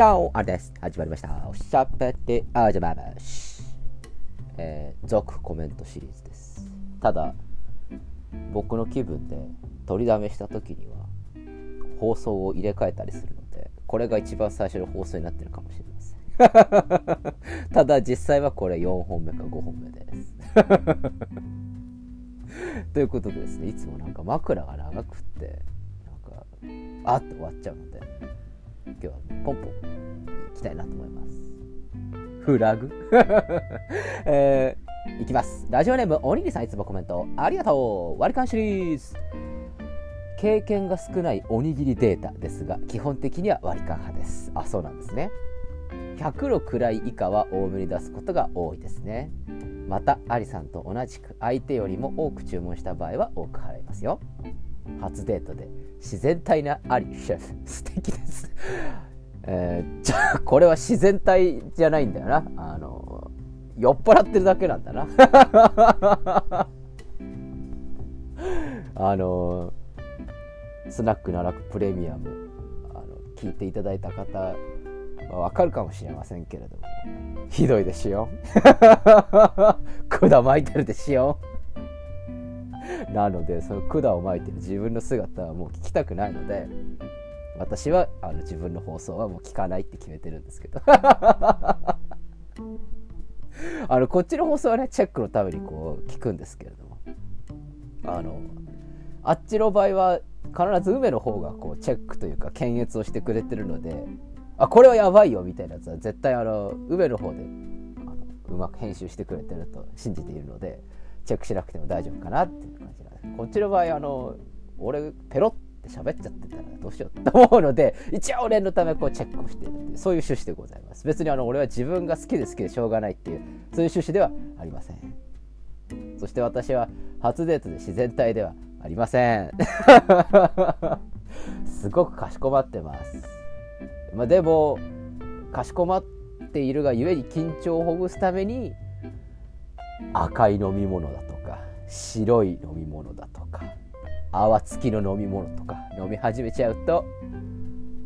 チャオあれです。始まりました。おしゃべりあじゃままし。えー、続コメントシリーズです。ただ、僕の気分で取りだめした時には、放送を入れ替えたりするので、これが一番最初の放送になってるかもしれません。ただ実際はこれ4本目か5本目です。ということでですね、いつもなんか枕が長くって、なんか、あっと終わっちゃうので、今日はポンポンいきたいなと思います。フラグ？えー、いきます。ラジオネーム、おにぎさんいつもコメントありがとう割り勘シリーズ経験が少ないおにぎりデータですが、基本的には割り勘派です。あ、そうなんですね。100の位以下は多めに出すことが多いですね。また、アリさんと同じく相手よりも多く注文した場合は多く払いますよ。初デートで自然体なアリシェフ。素敵です。えー、じゃあこれは自然体じゃないんだよな。あの酔っ払ってるだけなんだな。あのスナック奈落プレミアムあの聞いていただいた方わかるかもしれませんけれども。ひどいですよ。管巻いてるですよ。なのでその管を巻いてる自分の姿はもう聞きたくないので私はあの自分の放送はもう聞かないって決めてるんですけど。あのこっちの放送はねチェックのためにこう聞くんですけれども。あのあっちの場合は必ず梅の方がこうチェックというか検閲をしてくれてるのであこれはやばいよみたいなやつは絶対あの梅の方であのうまく編集してくれてると信じているのでチェックしなくても大丈夫かなっていう感じなんですこっちの場合あの俺ペロって喋っちゃってたらどうしようと思うので 一応俺のためこうチェックをしているっていうそういう趣旨でございます。別にあの俺は自分が好きで好きでしょうがないっていうそういう趣旨ではありません。そして私は初デートで自然体ではありません。すごくかしこまってます。まあでもかしこまっているがゆえに緊張をほぐすために赤い飲み物だとか白い飲み物だとか泡付きの飲み物とか飲み始めちゃうと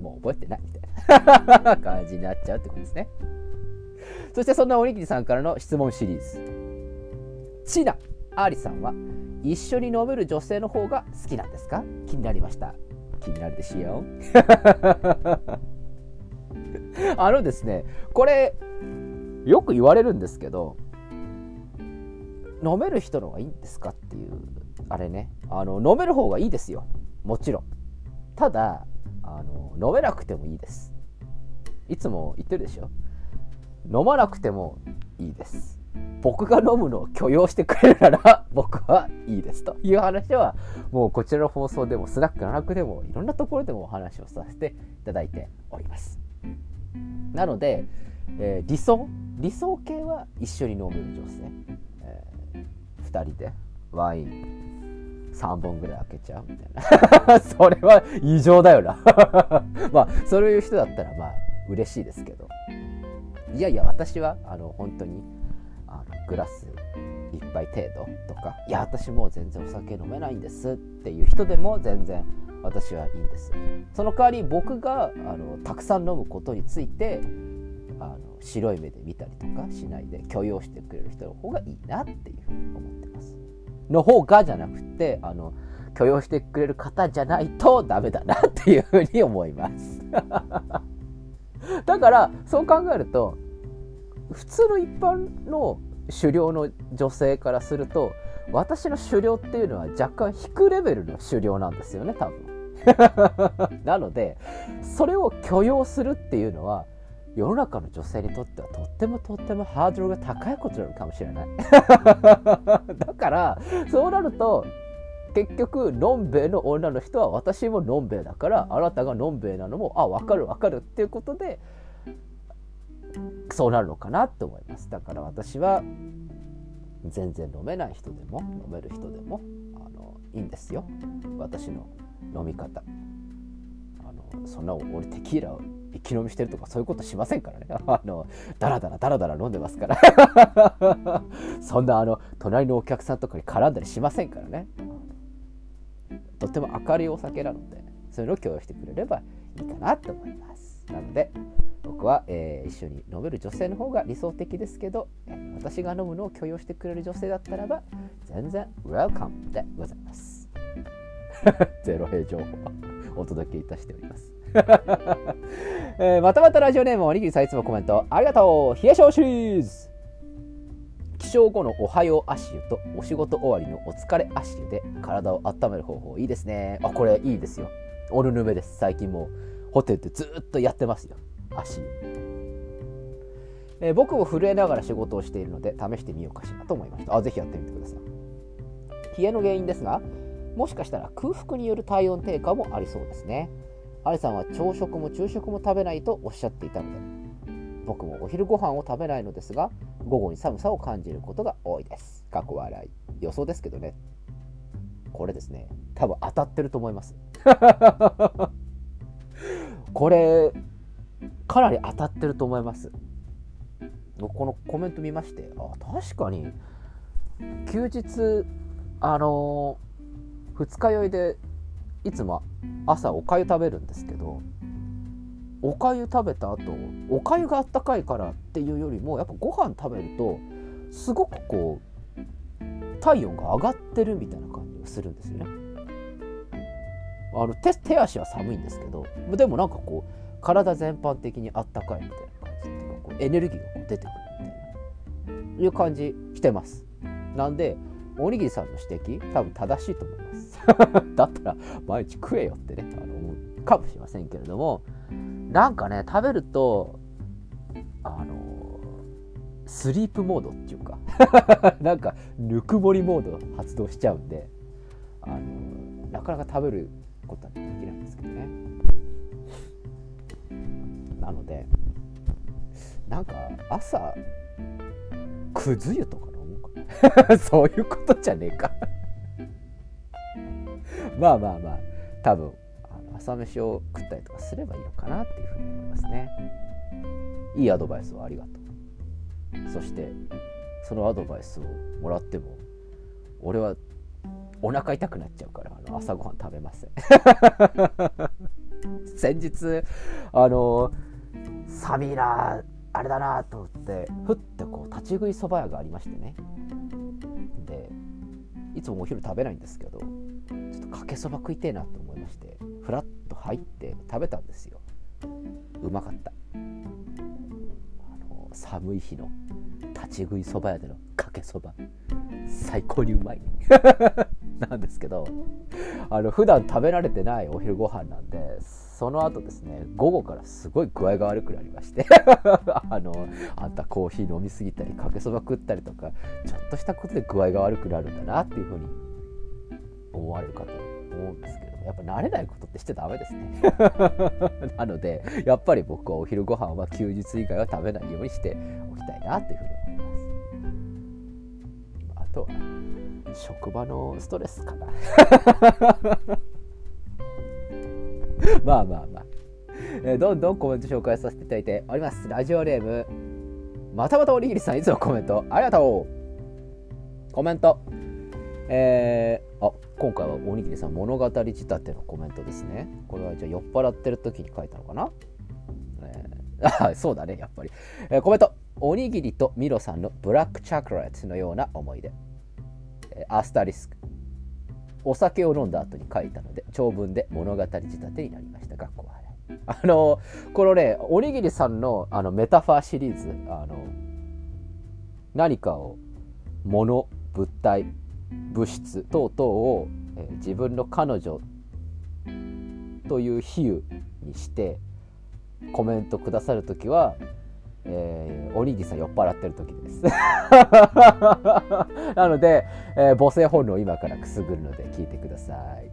もう覚えてないみたいな感じになっちゃうってことですね。そしてそんなおにぎりさんからの質問シリーズ。チナアリさんは一緒に飲める女性の方が好きなんですか？気になりました。気になるですよ。あのですねこれよく言われるんですけど飲める人の方がいいんですかっていうあれね。あの飲める方がいいですよ。もちろん。ただあの飲めなくてもいいです。いつも言ってるでしょ。飲まなくてもいいです。僕が飲むのを許容してくれるなら 僕はいいです。という話はもうこちらの放送でもスナック7くでもいろんなところでもお話をさせていただいております。なので、えー、理想理想系は一緒に飲める女性2人でワイン3本ぐらい開けちゃうみたいな。それは異常だよな。まあそういう人だったらまあ嬉しいですけど。いやいや私はあの本当にあのグラス1杯程度とかいや私もう全然お酒飲めないんですっていう人でも全然私はいいんです。その代わり僕があのたくさん飲むことについてあの白い目で見たりとかしないで許容してくれる人の方がいいなっていう。の方がじゃなくてあの許容してくれる方じゃないとダメだなっていうふうに思います。だからそう考えると普通の一般の狩猟の女性からすると私の狩猟っていうのは若干低レベルの狩猟なんですよね多分。なのでそれを許容するっていうのは世の中の女性にとってはとってもとってもハードルが高いことなのかもしれない。だからそうなると結局のんべえの女の人は私ものんべえだからあなたがのんべえなのもあ分かる分かるっていうことでそうなるのかなって思います。だから私は全然飲めない人でも飲める人でもあのいいんですよ。私の飲み方。そんな俺テキーラを一気飲みしてるとかそういうことしませんからね。あの、ダラダラダラダラ飲んでますから。そんなあの、隣のお客さんとかに絡んだりしませんからね。とても明るいお酒なので、そういうのを共有してくれればいいかなと思います。なので、僕は、えー、一緒に飲める女性の方が理想的ですけど私が飲むのを許容してくれる女性だったらば全然ウェルカムでございます ゼロ平情報お届けいたしております。えー、またまたラジオネームおにぎりさんいつもコメント。ありがとう。冷え性シリーズ起床後のおはよう足湯とお仕事終わりのお疲れ足湯で体を温める方法いいですね。あこれいいですよ。オルヌメです。最近もうホテルでずっとやってますよ。足湯、えー、僕も震えながら仕事をしているので試してみようかしらと思いました。あぜひやってみてください。冷えの原因ですがもしかしたら空腹による体温低下もありそうですね。アリさんは朝食も昼食も食べないとおっしゃっていたので僕もお昼ご飯を食べないのですが午後に寒さを感じることが多いです。過去笑い。予想ですけどね。これですね。多分当たってると思います。これかなり当たってると思います。このコメント見ましてあ確かに休日あのー、二日酔いでいつも朝おかゆ食べるんですけどおかゆ食べた後おかゆがあったかいからっていうよりもやっぱご飯食べるとすごくこう体温が上がってるみたいな感じがするんですよね。あの手手足は寒いんですけどでもなんかこう体全般的にあったかいみたいな感じっていうかこうエネルギーがこう出てくるみたいないう感じしてます。なんでおにぎりさんの指摘多分正しいと思い だったら毎日食えよってねあの思うかもしれませんけれどもなんかね食べるとあのスリープモードっていうか なんかぬくもりモード発動しちゃうんであのなかなか食べることはできないんですけどね。なのでなんか朝くず湯とか飲むか そういうことじゃねえか。まあまあまあ多分朝飯を食ったりとかすればいいのかなっていうふうに思いますね。いいアドバイスをありがとう。そしてそのアドバイスをもらっても俺はお腹痛くなっちゃうからあの朝ごはん食べません。先日あのサミラあれだなと思ってふってこう立ち食いそば屋がありましてね。でいつもお昼食べないんですけどかけそば食いてえなと思いましてふらっと入って食べたんですよ。うまかった。あの寒い日の立ち食いそば屋でのかけそば。最高にうまい。なんですけどあの普段食べられてないお昼ご飯なんでその後ですね午後からすごい具合が悪くなりまして あのあんたコーヒー飲みすぎたりかけそば食ったりとかちょっとしたことで具合が悪くなるんだなっていうふうに思われるかと思うんですけどやっぱ慣れないことってしちゃダメですね。なのでやっぱり僕はお昼ご飯は休日以外は食べないようにしておきたいなっていうふうに思います。あとは職場のストレスかな。まあまあまあ、えー、どんどんコメント紹介させていただいております。ラジオネームまたまたおにぎりさんいつもコメントありがとう。コメントえー、あ今回はおにぎりさん物語仕立てのコメントですね。これはじゃあ酔っ払ってる時に書いたのかな、えー、あそうだねやっぱり、えー、コメント。おにぎりとミロさんのブラックチョコレートのような思い出、えー、アスタリスク。お酒を飲んだ後に書いたので長文で物語仕立てになりました。学校払い。あのこのねおにぎりさんのあのメタファーシリーズあの何かを物物体物質等々を、え、自分の彼女という比喩にしてコメントくださる時はえー、おにぎさん酔っ払ってる時です。なので、えー、母性本能を今からくすぐるので聞いてください、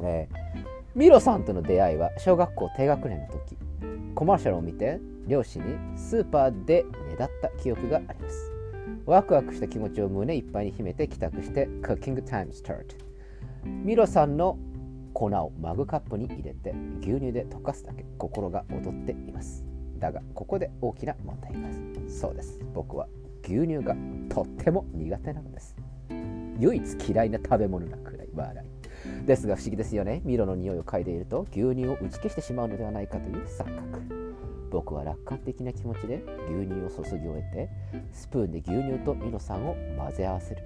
えー、ミロさんとの出会いは小学校低学年の時。コマーシャルを見て両親にスーパーでねだった記憶があります。ワクワクした気持ちを胸いっぱいに秘めて帰宅してクッキングタイムスタートミロさんの粉をマグカップに入れて牛乳で溶かすだけ。心が躍っています。だがここで大きな問題がそうです。僕は牛乳がとっても苦手なのです。唯一嫌いな食べ物なくらい笑い。ですが不思議ですよね。ミロの匂いを嗅いでいると牛乳を打ち消してしまうのではないかという錯覚。僕は楽観的な気持ちで牛乳を注ぎ終えてスプーンで牛乳とミノ酸を混ぜ合わせる。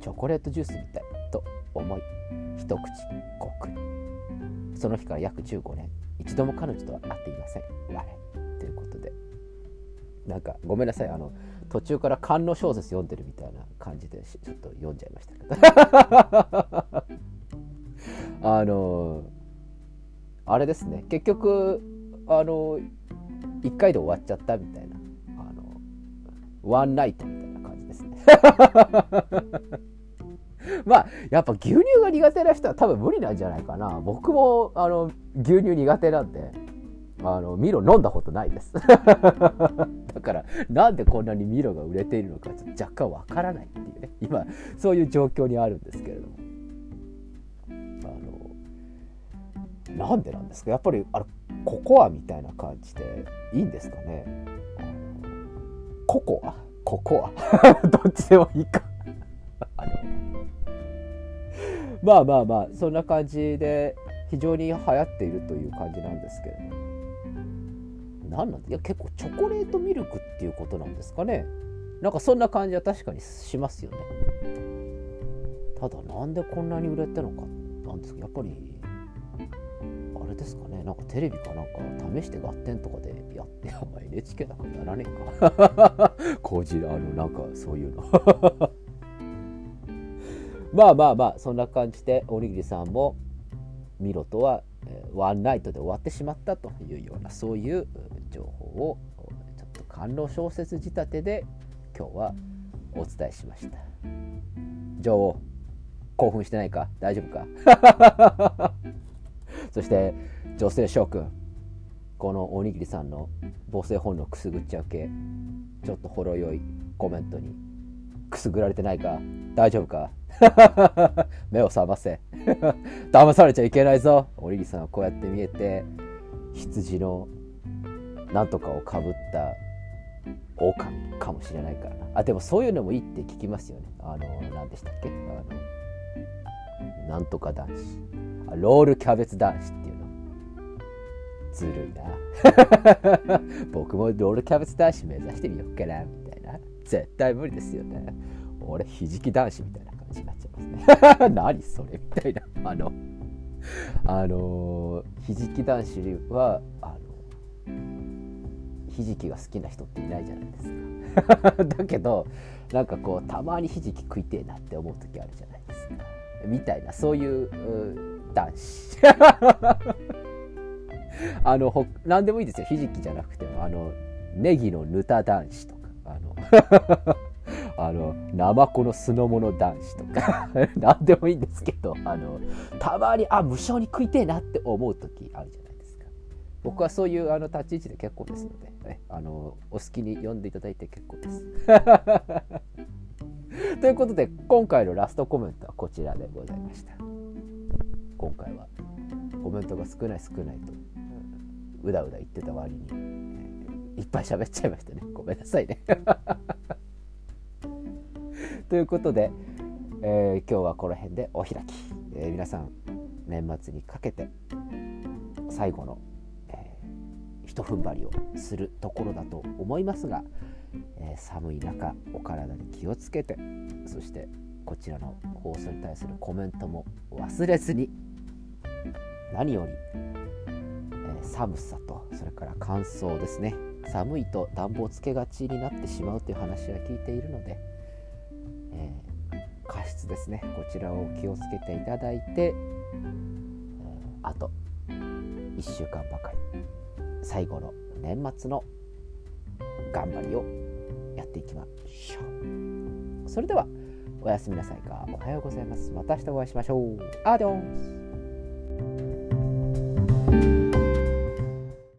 チョコレートジュースみたいと思い一口ごく。その日から約15年一度も彼女とは会っていません。我。ということで。なんかごめんなさい。あの途中から官能小説読んでるみたいな感じでちょっと読んじゃいましたけど。あのあれですね。結局あの1回で終わっちゃったみたいな。あのワンナイトみたいな感じですね。まあやっぱ牛乳が苦手な人は多分無理なんじゃないかな。僕もあの牛乳苦手なんであのミロ飲んだことないです。だからなんでこんなにミロが売れているのかっと若干わからないっていうね。今そういう状況にあるんですけれども。なんでなんですか？やっぱりあれココアみたいな感じでいいんですかね？ココア？ココア？どっちでもいいか。あのまあまあまあそんな感じで非常に流行っているという感じなんですけれども。何なんいや結構チョコレートミルクっていうことなんですかね？なんかそんな感じは確かにしますよね。ただなんでこんなに売れたのか？なんですかやっぱりれですかね。なんかテレビかなんか試して合点とかでやってお前 NHK なんかやらねえか。こじらあのなんかそういうの。まあまあまあそんな感じでおにぎりさんもミロとはワンナイトで終わってしまったというようなそういう情報をちょっと官能小説仕立てで今日はお伝えしました。女王興奮してないか？大丈夫か？そして女性諸君このおにぎりさんの母性本能くすぐっちゃう系ちょっとほろ酔いコメントにくすぐられてないか大丈夫か？目を覚ませ。騙されちゃいけないぞ。おにぎりさんはこうやって見えて羊のなんとかをかぶった狼かもしれないから。なあでもそういうのもいいって聞きますよね。あの何でしたっけ？あのなんとか男子。ロールキャベツ男子っていうの。ずるいな。僕もロールキャベツ男子目指してみようかなみたいな。絶対無理ですよね。俺ひじき男子みたいな感じになっちゃいますね。何それみたいな。あのあのひじき男子はあのひじきが好きな人っていないじゃないですか。だけどなんかこうたまにひじき食いてえなって思う時あるじゃないですか。みたいなそういう男 子あのほ何でもいいですよ。ひじきじゃなくてもあのネギのぬた男子とかあの あのナマコの酢の物男子とか 何でもいいんですけどあのたまにあ無性に食いてえなって思う時あるじゃないですか。僕はそういうあの立ち位置で結構ですので、ね、あのお好きに読んでいただいて結構です。ということで今回のラストコメントはこちらでございました。今回は。コメントが少ない少ないと。うだうだ言ってた割に。いっぱい喋っちゃいましたね。ごめんなさいね。ということで、えー、今日はこの辺でお開き、えー、皆さん年末にかけて最後の、えー、ひと踏ん張りをするところだと思いますが、え寒い中お体に気をつけてそしてこちらの放送に対するコメントも忘れずに何より、え寒さとそれから乾燥ですね。寒いと暖房つけがちになってしまうという話は聞いているので、えー、加湿ですね。こちらを気をつけていただいて、え、あと1週間ばかり最後の年末の頑張りをやっていきましょう。それではおやすみなさいか。おはようございます。また明日お会いしましょう。アディオス。